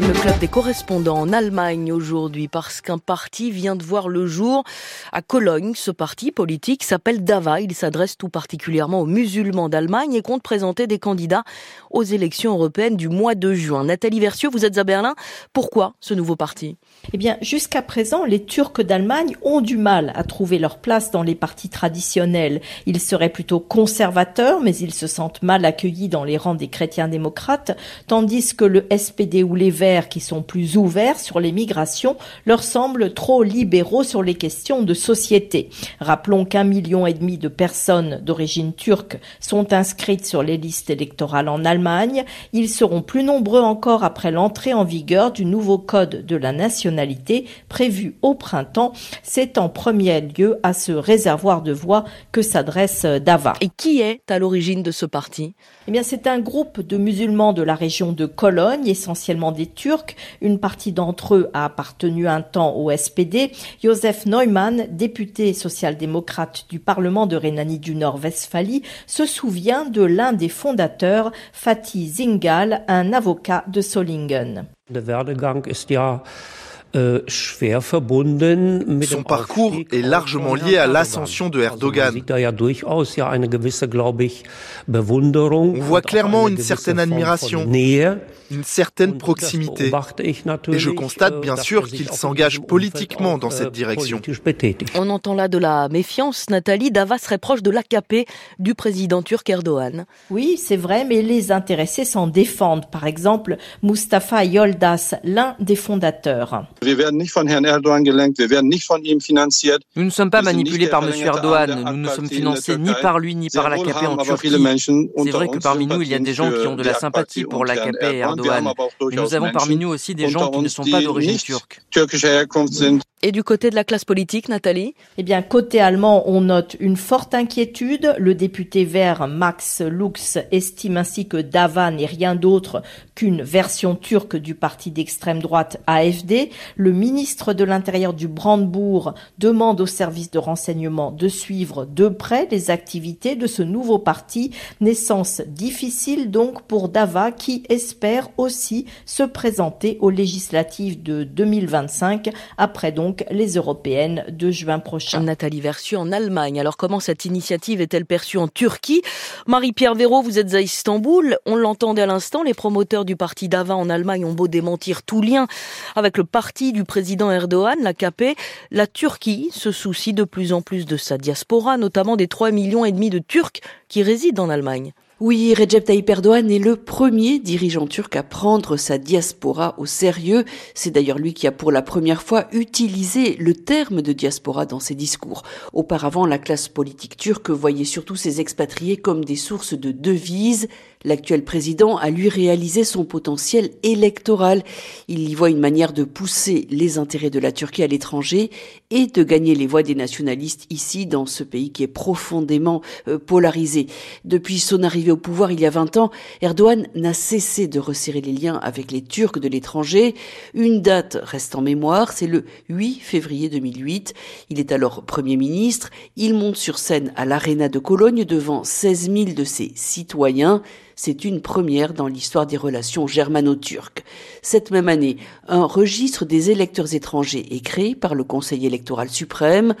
Le club des correspondants en Allemagne aujourd'hui parce qu'un parti vient de voir le jour à Cologne. Ce parti politique s'appelle DAVA. Il s'adresse tout particulièrement aux musulmans d'Allemagne et compte présenter des candidats aux élections européennes du mois de juin. Nathalie Versieux, vous êtes à Berlin. Pourquoi ce nouveau parti? Eh bien, jusqu'à présent, les Turcs d'Allemagne ont du mal à trouver leur place dans les partis traditionnels. Ils seraient plutôt conservateurs, mais ils se sentent mal accueillis dans les rangs des chrétiens démocrates, tandis que le SPD ou les Verts qui sont plus ouverts sur les migrations leur semblent trop libéraux sur les questions de société. Rappelons qu'un million et demi de personnes d'origine turque sont inscrites sur les listes électorales en Allemagne. Ils seront plus nombreux encore après l'entrée en vigueur du nouveau code de la nationalité prévu au printemps. C'est en premier lieu à ce réservoir de voix que s'adresse Dava. Et qui est à l'origine de ce parti? Eh bien, c'est un groupe de musulmans de la région de Cologne, essentiellement des Turcs. Une partie d'entre eux a appartenu un temps au SPD. Josef Neumann, député social-démocrate du Parlement de Rhénanie du Nord-Westphalie, se souvient de l'un des fondateurs, Fatih Zingal, un avocat de Solingen. Son parcours est largement lié à l'ascension de Erdogan. On voit clairement une certaine admiration, une certaine proximité. Et je constate bien sûr qu'il s'engage politiquement dans cette direction. On entend là de la méfiance. Nathalie Dava serait proche de l'AKP du président turc Erdogan. Oui, c'est vrai, mais les intéressés s'en défendent. Par exemple, Mustafa Yoldas, l'un des fondateurs. Nous ne sommes pas manipulés par M. Erdogan. Nous ne sommes financés ni par lui ni par l'AKP en Turquie. C'est vrai que parmi nous, il y a des gens qui ont de la sympathie pour l'AKP et Erdogan. Mais nous avons parmi nous aussi des gens qui ne sont pas d'origine turque. Et du côté de la classe politique, Nathalie? Eh bien, côté allemand, on note une forte inquiétude. Le député vert Max Lux estime ainsi que Dava n'est rien d'autre qu'une version turque du parti d'extrême droite AFD. Le ministre de l'Intérieur du Brandebourg demande aux services de renseignement de suivre de près les activités de ce nouveau parti. Naissance difficile donc pour Dava qui espère aussi se présenter aux législatives de 2025 après donc les européennes de juin prochain. Nathalie Versu en Allemagne. Alors comment cette initiative est-elle perçue en Turquie? Marie-Pierre Véraud, vous êtes à Istanbul. On l'entendait à l'instant, les promoteurs du parti d'Ava en Allemagne ont beau démentir tout lien avec le parti du président Erdogan, l'AKP. La Turquie se soucie de plus en plus de sa diaspora, notamment des 3 millions et demi de Turcs qui résident en Allemagne. Oui, Recep Tayyip Erdogan est le premier dirigeant turc à prendre sa diaspora au sérieux. C'est d'ailleurs lui qui a pour la première fois utilisé le terme de diaspora dans ses discours. Auparavant, la classe politique turque voyait surtout ses expatriés comme des sources de devises. L'actuel président a lui réalisé son potentiel électoral. Il y voit une manière de pousser les intérêts de la Turquie à l'étranger et de gagner les voix des nationalistes ici dans ce pays qui est profondément euh, polarisé. Depuis son arrivée au pouvoir il y a 20 ans, Erdogan n'a cessé de resserrer les liens avec les Turcs de l'étranger. Une date reste en mémoire, c'est le 8 février 2008. Il est alors Premier ministre. Il monte sur scène à l'Arena de Cologne devant 16 000 de ses citoyens. C'est une première dans l'histoire des relations germano-turques. Cette même année, un registre des électeurs étrangers est créé par le Conseil électoral suprême.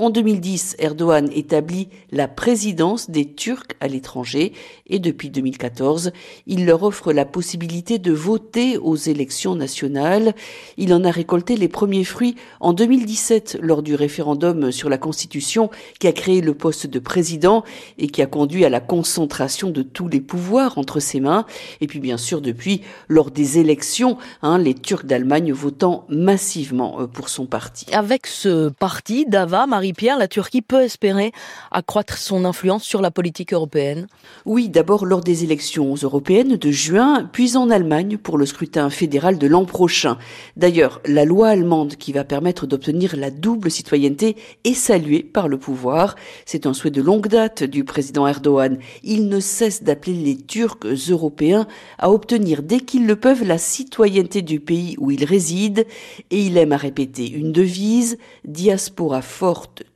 En 2010, Erdogan établit la présidence des Turcs à l'étranger et depuis 2014, il leur offre la possibilité de voter aux élections nationales. Il en a récolté les premiers fruits en 2017 lors du référendum sur la Constitution qui a créé le poste de président et qui a conduit à la concentration de tous les pouvoirs entre ses mains. Et puis bien sûr depuis lors des élections, hein, les Turcs d'Allemagne votant massivement euh, pour son parti. Avec ce parti, Dava, Marie Marie-Pierre, la Turquie peut espérer accroître son influence sur la politique européenne Oui, d'abord lors des élections européennes de juin, puis en Allemagne pour le scrutin fédéral de l'an prochain. D'ailleurs, la loi allemande qui va permettre d'obtenir la double citoyenneté est saluée par le pouvoir. C'est un souhait de longue date du président Erdogan. Il ne cesse d'appeler les Turcs européens à obtenir dès qu'ils le peuvent la citoyenneté du pays où ils résident et il aime à répéter une devise, diaspora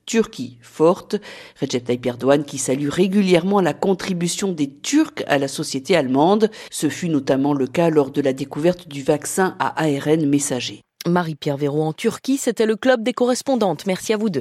Turquie forte. Recep Tayyip Erdogan qui salue régulièrement la contribution des Turcs à la société allemande. Ce fut notamment le cas lors de la découverte du vaccin à ARN messager. Marie-Pierre Véraud en Turquie, c'était le club des correspondantes. Merci à vous deux.